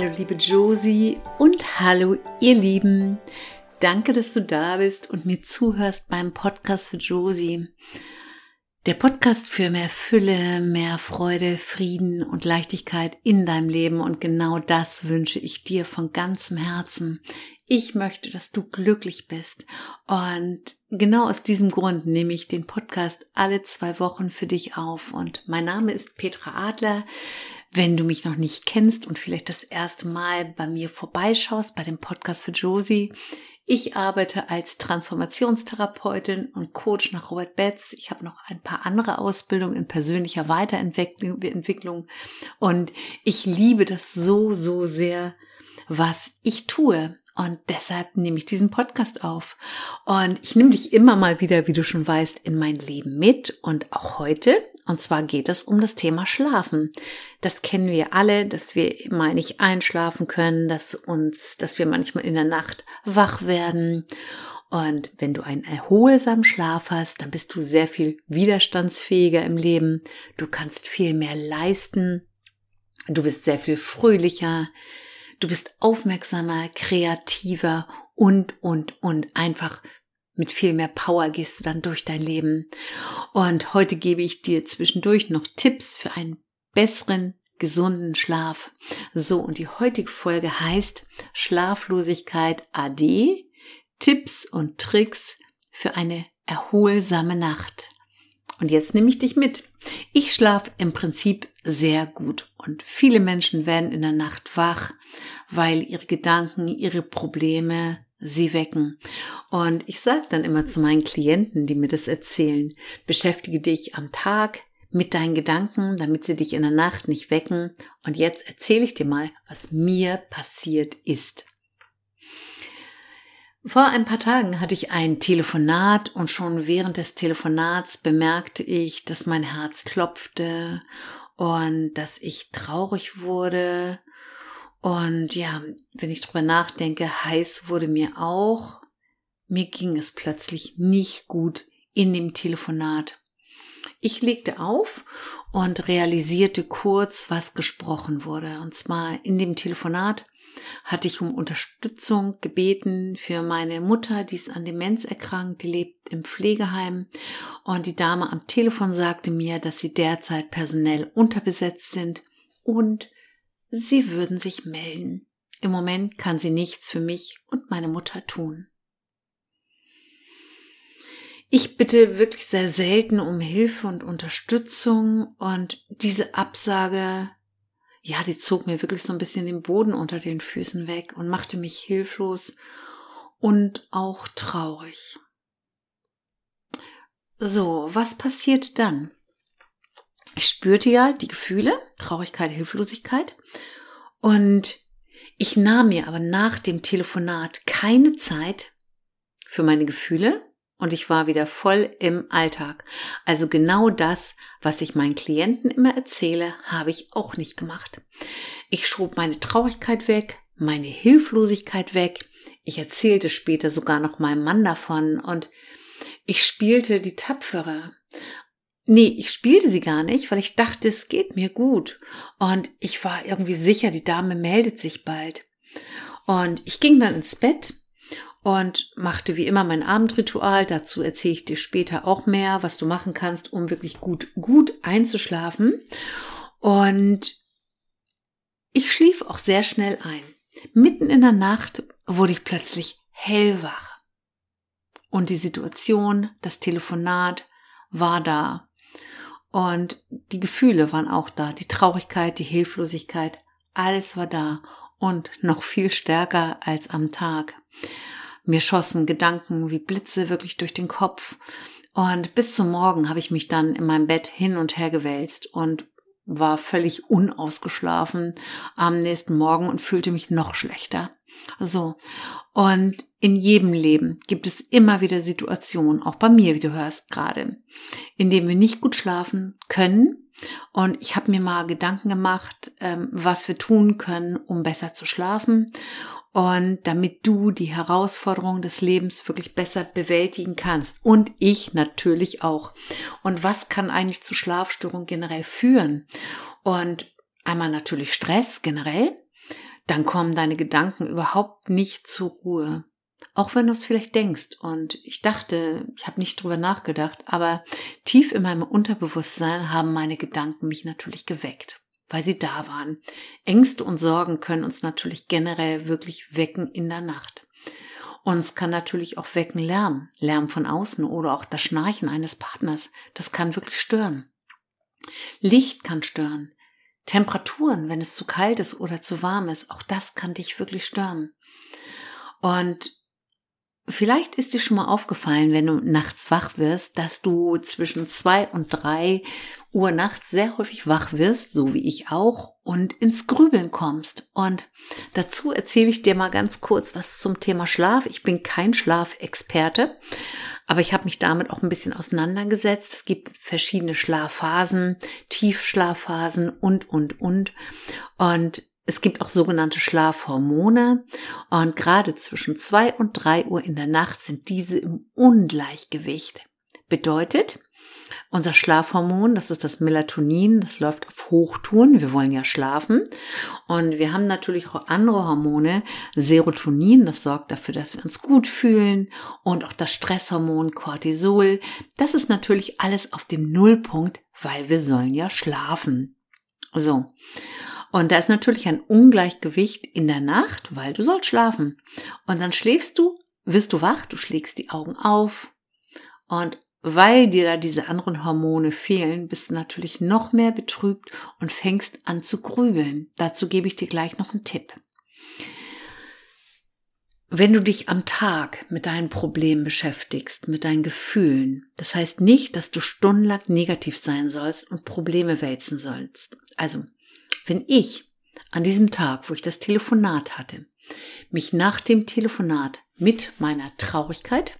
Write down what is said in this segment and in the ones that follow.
Hallo liebe Josie und hallo ihr Lieben. Danke, dass du da bist und mir zuhörst beim Podcast für Josie. Der Podcast für mehr Fülle, mehr Freude, Frieden und Leichtigkeit in deinem Leben und genau das wünsche ich dir von ganzem Herzen. Ich möchte, dass du glücklich bist und genau aus diesem Grund nehme ich den Podcast alle zwei Wochen für dich auf und mein Name ist Petra Adler. Wenn du mich noch nicht kennst und vielleicht das erste Mal bei mir vorbeischaust, bei dem Podcast für Josie, ich arbeite als Transformationstherapeutin und Coach nach Robert Betz. Ich habe noch ein paar andere Ausbildungen in persönlicher Weiterentwicklung und ich liebe das so, so sehr, was ich tue. Und deshalb nehme ich diesen Podcast auf. Und ich nehme dich immer mal wieder, wie du schon weißt, in mein Leben mit. Und auch heute. Und zwar geht es um das Thema Schlafen. Das kennen wir alle, dass wir mal nicht einschlafen können, dass uns, dass wir manchmal in der Nacht wach werden. Und wenn du einen erholsamen Schlaf hast, dann bist du sehr viel widerstandsfähiger im Leben. Du kannst viel mehr leisten. Du bist sehr viel fröhlicher. Du bist aufmerksamer, kreativer und, und, und einfach mit viel mehr Power gehst du dann durch dein Leben. Und heute gebe ich dir zwischendurch noch Tipps für einen besseren, gesunden Schlaf. So, und die heutige Folge heißt Schlaflosigkeit AD, Tipps und Tricks für eine erholsame Nacht. Und jetzt nehme ich dich mit. Ich schlafe im Prinzip sehr gut und viele Menschen werden in der Nacht wach, weil ihre Gedanken, ihre Probleme sie wecken. Und ich sage dann immer zu meinen Klienten, die mir das erzählen, beschäftige dich am Tag mit deinen Gedanken, damit sie dich in der Nacht nicht wecken. Und jetzt erzähle ich dir mal, was mir passiert ist. Vor ein paar Tagen hatte ich ein Telefonat und schon während des Telefonats bemerkte ich, dass mein Herz klopfte und dass ich traurig wurde. Und ja, wenn ich drüber nachdenke, heiß wurde mir auch. Mir ging es plötzlich nicht gut in dem Telefonat. Ich legte auf und realisierte kurz, was gesprochen wurde. Und zwar in dem Telefonat hatte ich um Unterstützung gebeten für meine Mutter, die ist an Demenz erkrankt, die lebt im Pflegeheim. Und die Dame am Telefon sagte mir, dass sie derzeit personell unterbesetzt sind und sie würden sich melden. Im Moment kann sie nichts für mich und meine Mutter tun. Ich bitte wirklich sehr selten um Hilfe und Unterstützung und diese Absage ja, die zog mir wirklich so ein bisschen den Boden unter den Füßen weg und machte mich hilflos und auch traurig. So, was passiert dann? Ich spürte ja die Gefühle, Traurigkeit, Hilflosigkeit und ich nahm mir aber nach dem Telefonat keine Zeit für meine Gefühle, und ich war wieder voll im Alltag. Also genau das, was ich meinen Klienten immer erzähle, habe ich auch nicht gemacht. Ich schob meine Traurigkeit weg, meine Hilflosigkeit weg. Ich erzählte später sogar noch meinem Mann davon und ich spielte die Tapfere. Nee, ich spielte sie gar nicht, weil ich dachte, es geht mir gut. Und ich war irgendwie sicher, die Dame meldet sich bald. Und ich ging dann ins Bett und machte wie immer mein Abendritual. Dazu erzähle ich dir später auch mehr, was du machen kannst, um wirklich gut, gut einzuschlafen. Und ich schlief auch sehr schnell ein. Mitten in der Nacht wurde ich plötzlich hellwach. Und die Situation, das Telefonat war da. Und die Gefühle waren auch da. Die Traurigkeit, die Hilflosigkeit, alles war da. Und noch viel stärker als am Tag. Mir schossen Gedanken wie Blitze wirklich durch den Kopf. Und bis zum Morgen habe ich mich dann in meinem Bett hin und her gewälzt und war völlig unausgeschlafen am nächsten Morgen und fühlte mich noch schlechter. So. Und in jedem Leben gibt es immer wieder Situationen, auch bei mir, wie du hörst gerade, in denen wir nicht gut schlafen können. Und ich habe mir mal Gedanken gemacht, ähm, was wir tun können, um besser zu schlafen und damit du die Herausforderungen des Lebens wirklich besser bewältigen kannst. Und ich natürlich auch. Und was kann eigentlich zu Schlafstörungen generell führen? Und einmal natürlich Stress generell. Dann kommen deine Gedanken überhaupt nicht zur Ruhe. Auch wenn du es vielleicht denkst. Und ich dachte, ich habe nicht drüber nachgedacht, aber tief in meinem Unterbewusstsein haben meine Gedanken mich natürlich geweckt, weil sie da waren. Ängste und Sorgen können uns natürlich generell wirklich wecken in der Nacht. Uns kann natürlich auch wecken Lärm, Lärm von außen oder auch das Schnarchen eines Partners. Das kann wirklich stören. Licht kann stören. Temperaturen, wenn es zu kalt ist oder zu warm ist, auch das kann dich wirklich stören. Und Vielleicht ist dir schon mal aufgefallen, wenn du nachts wach wirst, dass du zwischen zwei und drei Uhr nachts sehr häufig wach wirst, so wie ich auch, und ins Grübeln kommst. Und dazu erzähle ich dir mal ganz kurz was zum Thema Schlaf. Ich bin kein Schlafexperte, aber ich habe mich damit auch ein bisschen auseinandergesetzt. Es gibt verschiedene Schlafphasen, Tiefschlafphasen und, und, und. Und es gibt auch sogenannte Schlafhormone und gerade zwischen zwei und drei Uhr in der Nacht sind diese im Ungleichgewicht. Bedeutet, unser Schlafhormon, das ist das Melatonin, das läuft auf Hochtouren. Wir wollen ja schlafen. Und wir haben natürlich auch andere Hormone. Serotonin, das sorgt dafür, dass wir uns gut fühlen. Und auch das Stresshormon Cortisol. Das ist natürlich alles auf dem Nullpunkt, weil wir sollen ja schlafen. So. Und da ist natürlich ein Ungleichgewicht in der Nacht, weil du sollst schlafen. Und dann schläfst du, wirst du wach, du schlägst die Augen auf. Und weil dir da diese anderen Hormone fehlen, bist du natürlich noch mehr betrübt und fängst an zu grübeln. Dazu gebe ich dir gleich noch einen Tipp. Wenn du dich am Tag mit deinen Problemen beschäftigst, mit deinen Gefühlen, das heißt nicht, dass du stundenlang negativ sein sollst und Probleme wälzen sollst. Also, wenn ich an diesem Tag, wo ich das Telefonat hatte, mich nach dem Telefonat mit meiner Traurigkeit,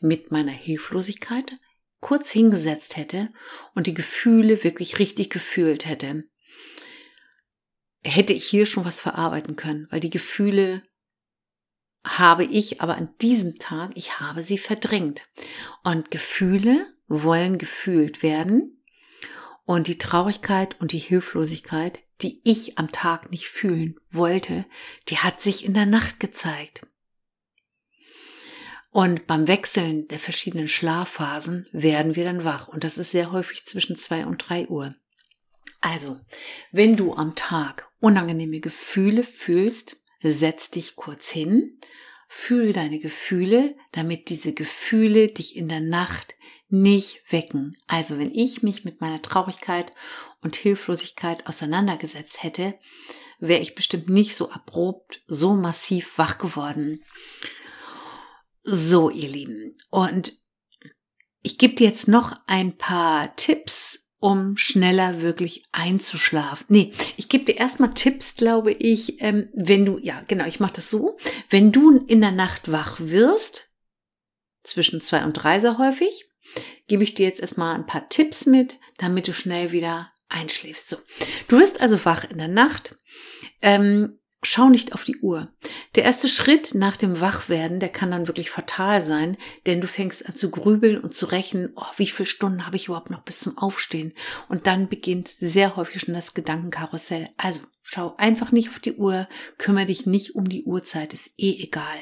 mit meiner Hilflosigkeit kurz hingesetzt hätte und die Gefühle wirklich richtig gefühlt hätte, hätte ich hier schon was verarbeiten können, weil die Gefühle habe ich aber an diesem Tag, ich habe sie verdrängt. Und Gefühle wollen gefühlt werden und die Traurigkeit und die Hilflosigkeit, die ich am Tag nicht fühlen wollte, die hat sich in der Nacht gezeigt. Und beim Wechseln der verschiedenen Schlafphasen werden wir dann wach. Und das ist sehr häufig zwischen zwei und drei Uhr. Also, wenn du am Tag unangenehme Gefühle fühlst, setz dich kurz hin, fühle deine Gefühle, damit diese Gefühle dich in der Nacht nicht wecken. Also wenn ich mich mit meiner Traurigkeit und Hilflosigkeit auseinandergesetzt hätte, wäre ich bestimmt nicht so abrupt, so massiv wach geworden. So, ihr Lieben. Und ich gebe dir jetzt noch ein paar Tipps, um schneller wirklich einzuschlafen. Nee, ich gebe dir erstmal Tipps, glaube ich, ähm, wenn du, ja, genau, ich mache das so. Wenn du in der Nacht wach wirst, zwischen zwei und drei sehr häufig, gebe ich dir jetzt erstmal ein paar Tipps mit, damit du schnell wieder einschläfst. So. Du wirst also wach in der Nacht. Ähm, schau nicht auf die Uhr. Der erste Schritt nach dem Wachwerden, der kann dann wirklich fatal sein, denn du fängst an zu grübeln und zu rechnen, oh, wie viele Stunden habe ich überhaupt noch bis zum Aufstehen? Und dann beginnt sehr häufig schon das Gedankenkarussell. Also schau einfach nicht auf die Uhr, kümmere dich nicht um die Uhrzeit, ist eh egal.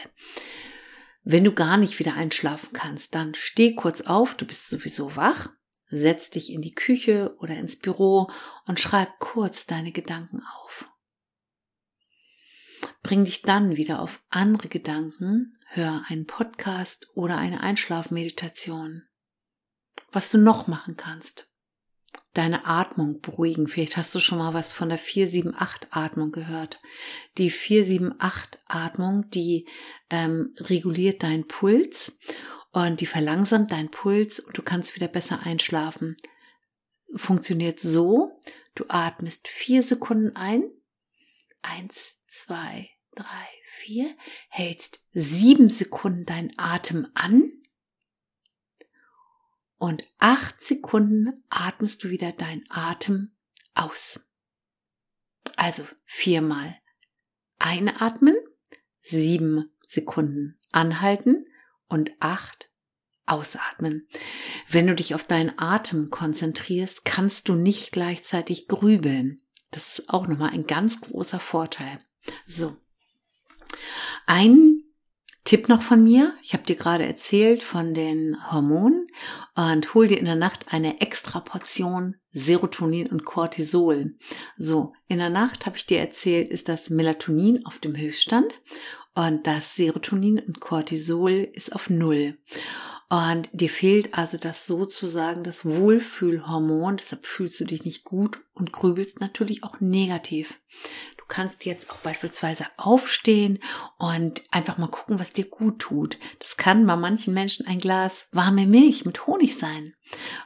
Wenn du gar nicht wieder einschlafen kannst, dann steh kurz auf, du bist sowieso wach, setz dich in die Küche oder ins Büro und schreib kurz deine Gedanken auf. Bring dich dann wieder auf andere Gedanken, hör einen Podcast oder eine Einschlafmeditation. Was du noch machen kannst deine Atmung beruhigen. Vielleicht hast du schon mal was von der 478-Atmung gehört. Die 478-Atmung, die ähm, reguliert deinen Puls und die verlangsamt deinen Puls und du kannst wieder besser einschlafen. Funktioniert so, du atmest vier Sekunden ein. Eins, zwei, drei, vier. Hältst sieben Sekunden deinen Atem an und acht Sekunden atmest du wieder deinen Atem aus. Also viermal einatmen, sieben Sekunden anhalten und acht ausatmen. Wenn du dich auf deinen Atem konzentrierst, kannst du nicht gleichzeitig grübeln. Das ist auch nochmal ein ganz großer Vorteil. So. Ein Tipp noch von mir. Ich habe dir gerade erzählt von den Hormonen und hol dir in der Nacht eine extra Portion Serotonin und Cortisol. So, in der Nacht habe ich dir erzählt, ist das Melatonin auf dem Höchststand und das Serotonin und Cortisol ist auf Null. Und dir fehlt also das sozusagen das Wohlfühlhormon, deshalb fühlst du dich nicht gut und grübelst natürlich auch negativ kannst jetzt auch beispielsweise aufstehen und einfach mal gucken, was dir gut tut. Das kann bei manchen Menschen ein Glas warme Milch mit Honig sein,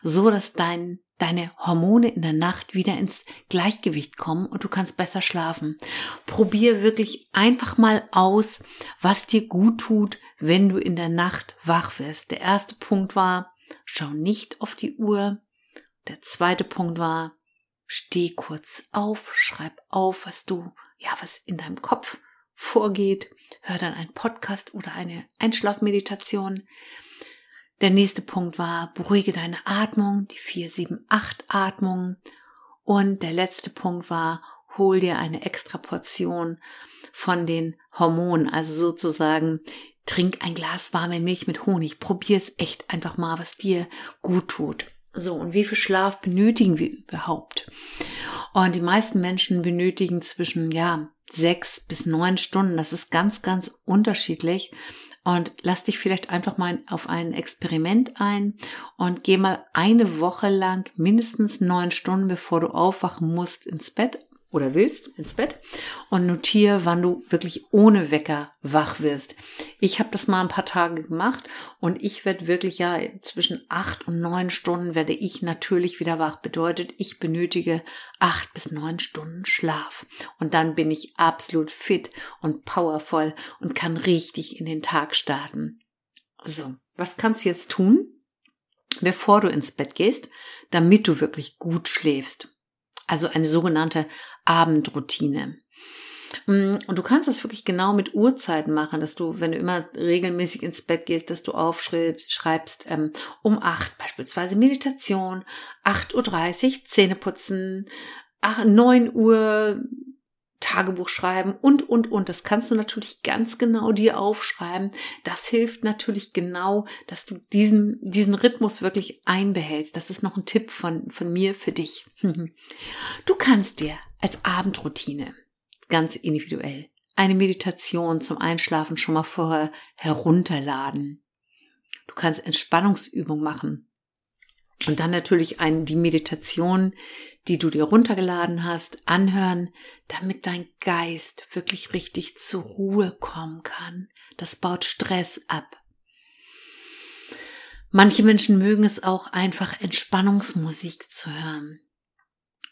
so dass dein deine Hormone in der Nacht wieder ins Gleichgewicht kommen und du kannst besser schlafen. Probier wirklich einfach mal aus, was dir gut tut, wenn du in der Nacht wach wirst. Der erste Punkt war, schau nicht auf die Uhr. Der zweite Punkt war, Steh kurz auf, schreib auf, was du, ja, was in deinem Kopf vorgeht. Hör dann einen Podcast oder eine Einschlafmeditation. Der nächste Punkt war, beruhige deine Atmung, die 478 Atmung. Und der letzte Punkt war, hol dir eine extra Portion von den Hormonen, also sozusagen trink ein Glas warme Milch mit Honig. Probier es echt einfach mal, was dir gut tut. So, und wie viel Schlaf benötigen wir überhaupt? Und die meisten Menschen benötigen zwischen, ja, sechs bis neun Stunden. Das ist ganz, ganz unterschiedlich. Und lass dich vielleicht einfach mal auf ein Experiment ein und geh mal eine Woche lang mindestens neun Stunden, bevor du aufwachen musst, ins Bett oder willst ins Bett und notiere, wann du wirklich ohne Wecker wach wirst. Ich habe das mal ein paar Tage gemacht und ich werde wirklich ja zwischen acht und neun Stunden werde ich natürlich wieder wach. Bedeutet, ich benötige acht bis neun Stunden Schlaf und dann bin ich absolut fit und powervoll und kann richtig in den Tag starten. So, was kannst du jetzt tun, bevor du ins Bett gehst, damit du wirklich gut schläfst? Also eine sogenannte Abendroutine. Mm, und du kannst das wirklich genau mit Uhrzeiten machen, dass du, wenn du immer regelmäßig ins Bett gehst, dass du aufschreibst, schreibst ähm, um acht beispielsweise Meditation, 8.30 Uhr Zähne putzen, 9 Uhr Tagebuch schreiben und, und, und. Das kannst du natürlich ganz genau dir aufschreiben. Das hilft natürlich genau, dass du diesen, diesen Rhythmus wirklich einbehältst. Das ist noch ein Tipp von, von mir für dich. Du kannst dir als Abendroutine ganz individuell eine Meditation zum Einschlafen schon mal vorher herunterladen. Du kannst Entspannungsübungen machen. Und dann natürlich ein, die Meditation, die du dir runtergeladen hast, anhören, damit dein Geist wirklich richtig zur Ruhe kommen kann. Das baut Stress ab. Manche Menschen mögen es auch einfach Entspannungsmusik zu hören.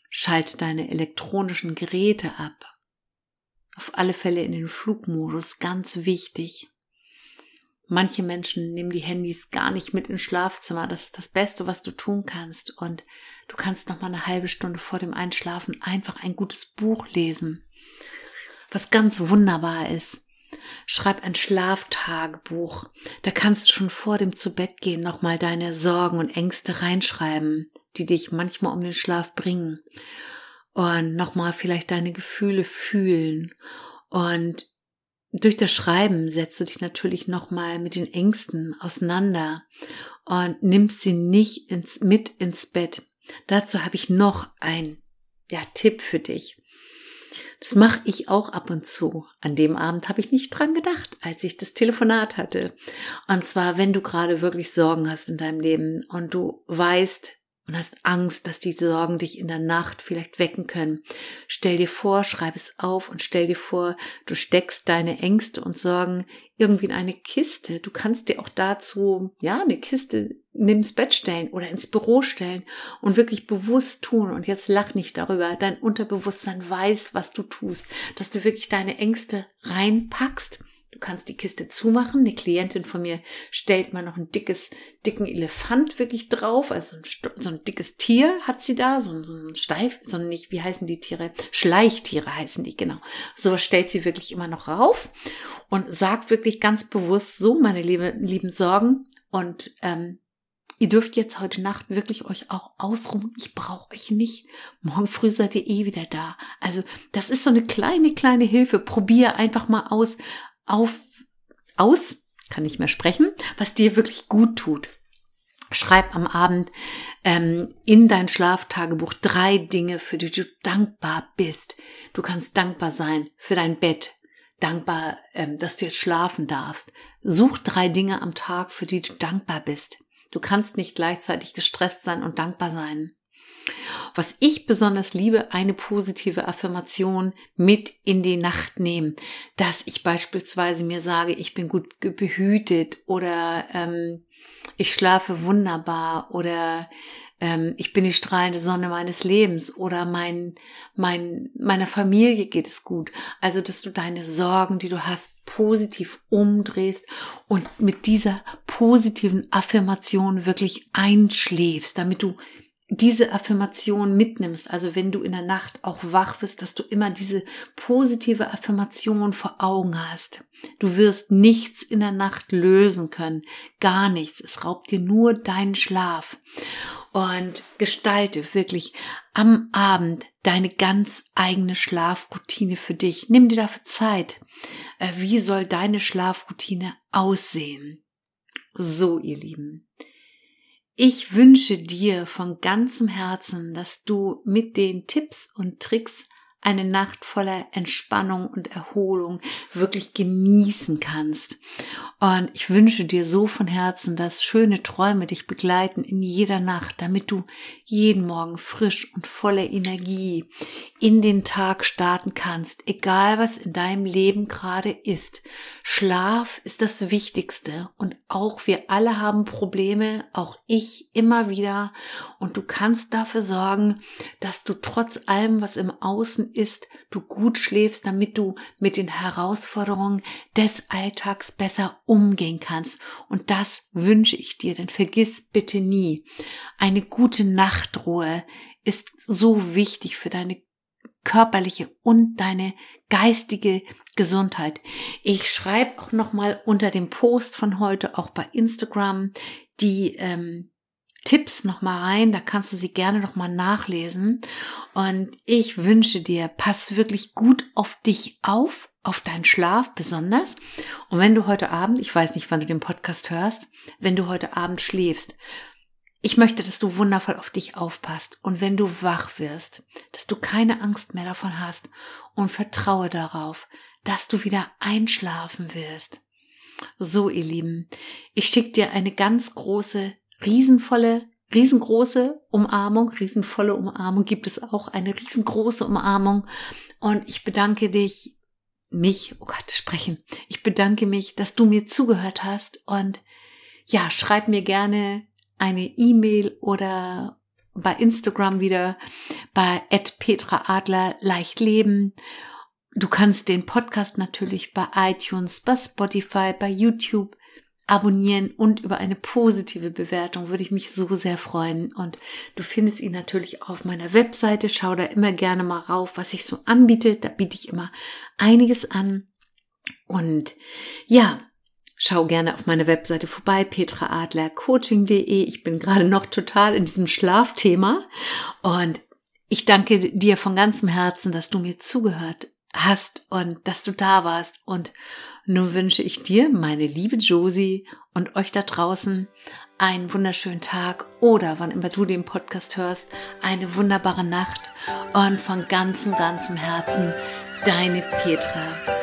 Schalte deine elektronischen Geräte ab. Auf alle Fälle in den Flugmodus, ganz wichtig. Manche Menschen nehmen die Handys gar nicht mit ins Schlafzimmer. Das ist das Beste, was du tun kannst. Und du kannst noch mal eine halbe Stunde vor dem Einschlafen einfach ein gutes Buch lesen. Was ganz wunderbar ist. Schreib ein Schlaftagebuch. Da kannst du schon vor dem Zubettgehen noch mal deine Sorgen und Ängste reinschreiben, die dich manchmal um den Schlaf bringen. Und noch mal vielleicht deine Gefühle fühlen und durch das Schreiben setzt du dich natürlich nochmal mit den Ängsten auseinander und nimmst sie nicht ins, mit ins Bett. Dazu habe ich noch ein ja, Tipp für dich. Das mache ich auch ab und zu. An dem Abend habe ich nicht dran gedacht, als ich das Telefonat hatte. Und zwar, wenn du gerade wirklich Sorgen hast in deinem Leben und du weißt, und hast Angst, dass die Sorgen dich in der Nacht vielleicht wecken können. Stell dir vor, schreib es auf und stell dir vor, du steckst deine Ängste und Sorgen irgendwie in eine Kiste. Du kannst dir auch dazu, ja, eine Kiste ins Bett stellen oder ins Büro stellen und wirklich bewusst tun. Und jetzt lach nicht darüber. Dein Unterbewusstsein weiß, was du tust, dass du wirklich deine Ängste reinpackst kannst die Kiste zumachen. Eine Klientin von mir stellt mal noch ein dickes, dicken Elefant wirklich drauf. Also ein, so ein dickes Tier hat sie da, so, so ein Steif, so nicht, wie heißen die Tiere? Schleichtiere heißen die, genau. So stellt sie wirklich immer noch rauf und sagt wirklich ganz bewusst, so meine liebe, lieben Sorgen und ähm, ihr dürft jetzt heute Nacht wirklich euch auch ausruhen. Ich brauche euch nicht. Morgen früh seid ihr eh wieder da. Also das ist so eine kleine, kleine Hilfe. Probier einfach mal aus, auf, aus, kann nicht mehr sprechen, was dir wirklich gut tut. Schreib am Abend ähm, in dein Schlaftagebuch drei Dinge, für die du dankbar bist. Du kannst dankbar sein für dein Bett, dankbar, ähm, dass du jetzt schlafen darfst. Such drei Dinge am Tag, für die du dankbar bist. Du kannst nicht gleichzeitig gestresst sein und dankbar sein. Was ich besonders liebe, eine positive Affirmation mit in die Nacht nehmen, dass ich beispielsweise mir sage, ich bin gut behütet oder ähm, ich schlafe wunderbar oder ähm, ich bin die strahlende Sonne meines Lebens oder mein, mein, meiner Familie geht es gut. Also, dass du deine Sorgen, die du hast, positiv umdrehst und mit dieser positiven Affirmation wirklich einschläfst, damit du diese Affirmation mitnimmst, also wenn du in der Nacht auch wach bist, dass du immer diese positive Affirmation vor Augen hast. Du wirst nichts in der Nacht lösen können, gar nichts. Es raubt dir nur deinen Schlaf. Und gestalte wirklich am Abend deine ganz eigene Schlafroutine für dich. Nimm dir dafür Zeit. Äh, wie soll deine Schlafroutine aussehen? So, ihr Lieben. Ich wünsche dir von ganzem Herzen, dass du mit den Tipps und Tricks eine Nacht voller Entspannung und Erholung wirklich genießen kannst. Und ich wünsche dir so von Herzen, dass schöne Träume dich begleiten in jeder Nacht, damit du jeden Morgen frisch und voller Energie in den Tag starten kannst, egal was in deinem Leben gerade ist. Schlaf ist das Wichtigste und auch wir alle haben Probleme, auch ich immer wieder. Und du kannst dafür sorgen, dass du trotz allem, was im Außen ist, du gut schläfst, damit du mit den Herausforderungen des Alltags besser umgehen kannst. Und das wünsche ich dir, denn vergiss bitte nie, eine gute Nachtruhe ist so wichtig für deine körperliche und deine geistige Gesundheit. Ich schreibe auch noch mal unter dem Post von heute auch bei Instagram die ähm, Tipps noch mal rein, da kannst du sie gerne noch mal nachlesen. Und ich wünsche dir, pass wirklich gut auf dich auf, auf deinen Schlaf besonders. Und wenn du heute Abend, ich weiß nicht, wann du den Podcast hörst, wenn du heute Abend schläfst, ich möchte, dass du wundervoll auf dich aufpasst und wenn du wach wirst, dass du keine Angst mehr davon hast und vertraue darauf, dass du wieder einschlafen wirst. So, ihr Lieben, ich schicke dir eine ganz große riesenvolle, riesengroße Umarmung, riesenvolle Umarmung gibt es auch, eine riesengroße Umarmung. Und ich bedanke dich, mich, oh Gott, sprechen. Ich bedanke mich, dass du mir zugehört hast und ja, schreib mir gerne eine E-Mail oder bei Instagram wieder bei Petra Adler leicht leben. Du kannst den Podcast natürlich bei iTunes, bei Spotify, bei YouTube abonnieren und über eine positive Bewertung würde ich mich so sehr freuen. Und du findest ihn natürlich auf meiner Webseite. Schau da immer gerne mal rauf, was ich so anbiete. Da biete ich immer einiges an. Und ja, schau gerne auf meiner Webseite vorbei, petraadlercoaching.de. Ich bin gerade noch total in diesem Schlafthema und ich danke dir von ganzem Herzen, dass du mir zugehört hast und dass du da warst und nun wünsche ich dir, meine liebe Josie und euch da draußen einen wunderschönen Tag oder wann immer du den Podcast hörst, eine wunderbare Nacht und von ganzem, ganzem Herzen deine Petra.